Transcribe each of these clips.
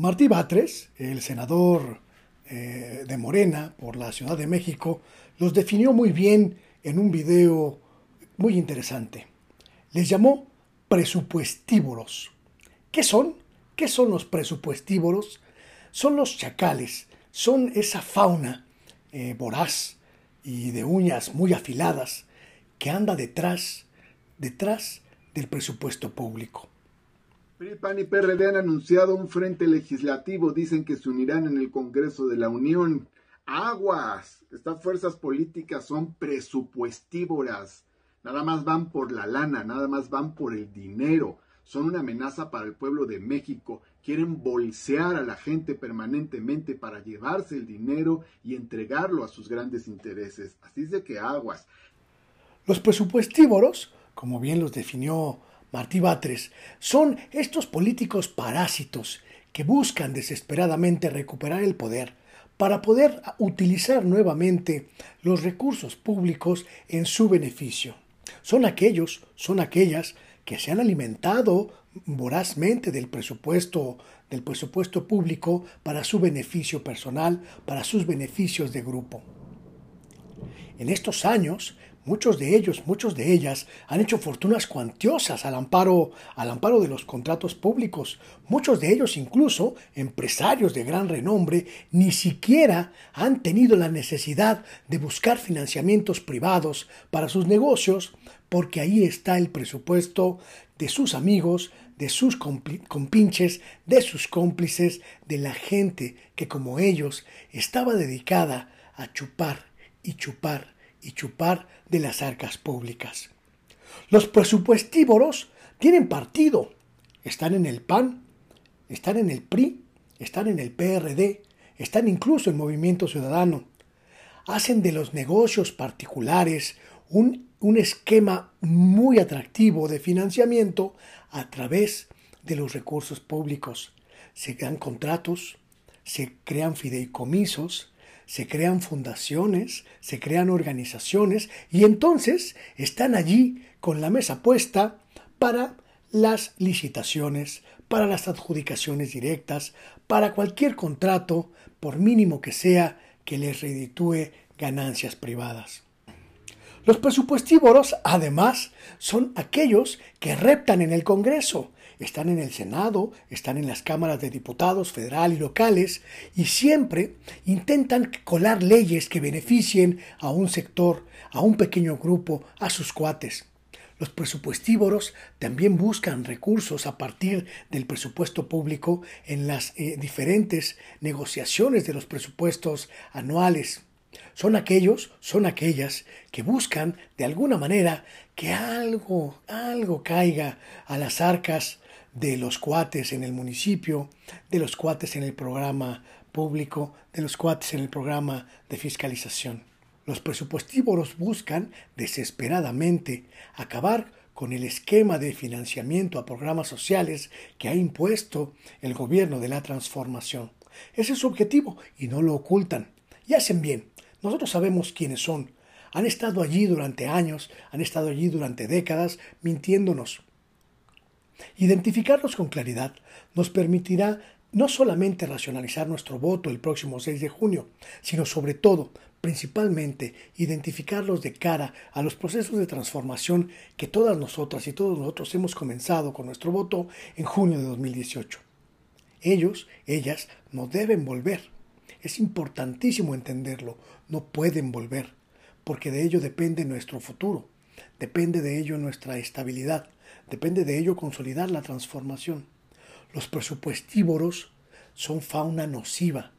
Martí Batres, el senador eh, de Morena por la Ciudad de México, los definió muy bien en un video muy interesante. Les llamó presupuestívoros. ¿Qué son? ¿Qué son los presupuestívoros? Son los chacales, son esa fauna eh, voraz y de uñas muy afiladas que anda detrás, detrás del presupuesto público. PRI, PAN y PRD han anunciado un frente legislativo. Dicen que se unirán en el Congreso de la Unión. Aguas. Estas fuerzas políticas son presupuestívoras. Nada más van por la lana, nada más van por el dinero. Son una amenaza para el pueblo de México. Quieren bolsear a la gente permanentemente para llevarse el dinero y entregarlo a sus grandes intereses. Así es de que aguas. Los presupuestívoros, como bien los definió Martí Batres, son estos políticos parásitos que buscan desesperadamente recuperar el poder para poder utilizar nuevamente los recursos públicos en su beneficio. Son aquellos, son aquellas que se han alimentado vorazmente del presupuesto del presupuesto público para su beneficio personal, para sus beneficios de grupo. En estos años Muchos de ellos, muchos de ellas han hecho fortunas cuantiosas al amparo, al amparo de los contratos públicos. Muchos de ellos, incluso empresarios de gran renombre, ni siquiera han tenido la necesidad de buscar financiamientos privados para sus negocios, porque ahí está el presupuesto de sus amigos, de sus compinches, de sus cómplices, de la gente que como ellos estaba dedicada a chupar y chupar y chupar de las arcas públicas. Los presupuestívoros tienen partido, están en el PAN, están en el PRI, están en el PRD, están incluso en Movimiento Ciudadano. Hacen de los negocios particulares un, un esquema muy atractivo de financiamiento a través de los recursos públicos. Se dan contratos, se crean fideicomisos, se crean fundaciones, se crean organizaciones y entonces están allí con la mesa puesta para las licitaciones, para las adjudicaciones directas, para cualquier contrato, por mínimo que sea, que les reditúe ganancias privadas. Los presupuestívoros, además, son aquellos que reptan en el Congreso, están en el Senado, están en las cámaras de diputados federal y locales y siempre intentan colar leyes que beneficien a un sector, a un pequeño grupo, a sus cuates. Los presupuestívoros también buscan recursos a partir del presupuesto público en las eh, diferentes negociaciones de los presupuestos anuales. Son aquellos, son aquellas que buscan de alguna manera que algo, algo caiga a las arcas de los cuates en el municipio, de los cuates en el programa público, de los cuates en el programa de fiscalización. Los presupuestívoros buscan desesperadamente acabar con el esquema de financiamiento a programas sociales que ha impuesto el gobierno de la transformación. Ese es su objetivo y no lo ocultan. Y hacen bien. Nosotros sabemos quiénes son. Han estado allí durante años, han estado allí durante décadas mintiéndonos. Identificarlos con claridad nos permitirá no solamente racionalizar nuestro voto el próximo 6 de junio, sino sobre todo, principalmente, identificarlos de cara a los procesos de transformación que todas nosotras y todos nosotros hemos comenzado con nuestro voto en junio de 2018. Ellos, ellas, no deben volver. Es importantísimo entenderlo, no pueden volver, porque de ello depende nuestro futuro, depende de ello nuestra estabilidad, Depende de ello consolidar la transformación. Los presupuestívoros son fauna nociva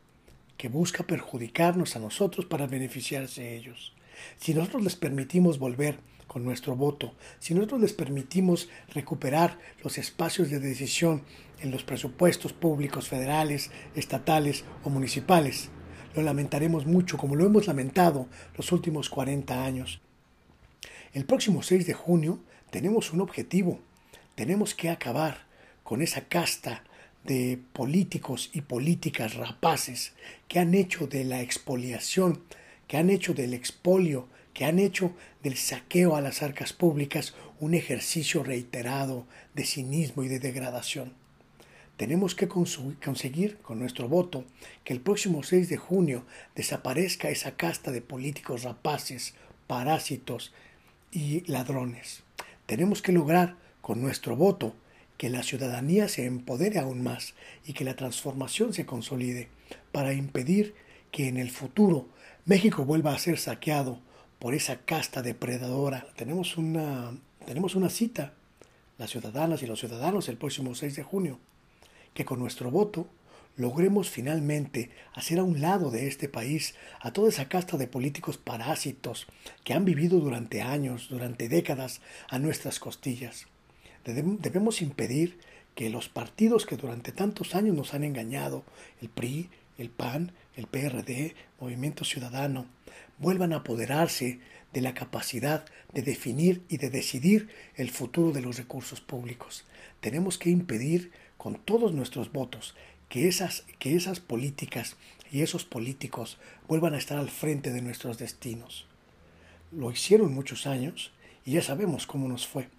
que busca perjudicarnos a nosotros para beneficiarse de ellos. Si nosotros les permitimos volver con nuestro voto, si nosotros les permitimos recuperar los espacios de decisión en los presupuestos públicos federales, estatales o municipales, lo lamentaremos mucho como lo hemos lamentado los últimos 40 años. El próximo 6 de junio tenemos un objetivo. Tenemos que acabar con esa casta de políticos y políticas rapaces que han hecho de la expoliación, que han hecho del expolio, que han hecho del saqueo a las arcas públicas un ejercicio reiterado de cinismo y de degradación. Tenemos que conseguir con nuestro voto que el próximo 6 de junio desaparezca esa casta de políticos rapaces, parásitos y ladrones. Tenemos que lograr con nuestro voto que la ciudadanía se empodere aún más y que la transformación se consolide para impedir que en el futuro México vuelva a ser saqueado por esa casta depredadora. Tenemos una, tenemos una cita, las ciudadanas y los ciudadanos, el próximo 6 de junio, que con nuestro voto logremos finalmente hacer a un lado de este país a toda esa casta de políticos parásitos que han vivido durante años, durante décadas a nuestras costillas. Debemos impedir que los partidos que durante tantos años nos han engañado, el PRI, el PAN, el PRD, Movimiento Ciudadano, vuelvan a apoderarse de la capacidad de definir y de decidir el futuro de los recursos públicos. Tenemos que impedir con todos nuestros votos que esas, que esas políticas y esos políticos vuelvan a estar al frente de nuestros destinos. Lo hicieron muchos años y ya sabemos cómo nos fue.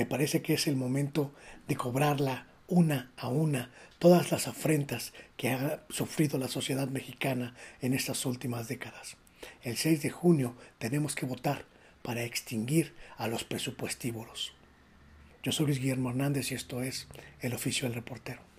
Me parece que es el momento de cobrarla una a una todas las afrentas que ha sufrido la sociedad mexicana en estas últimas décadas. El 6 de junio tenemos que votar para extinguir a los presupuestívoros. Yo soy Luis Guillermo Hernández y esto es El Oficio del Reportero.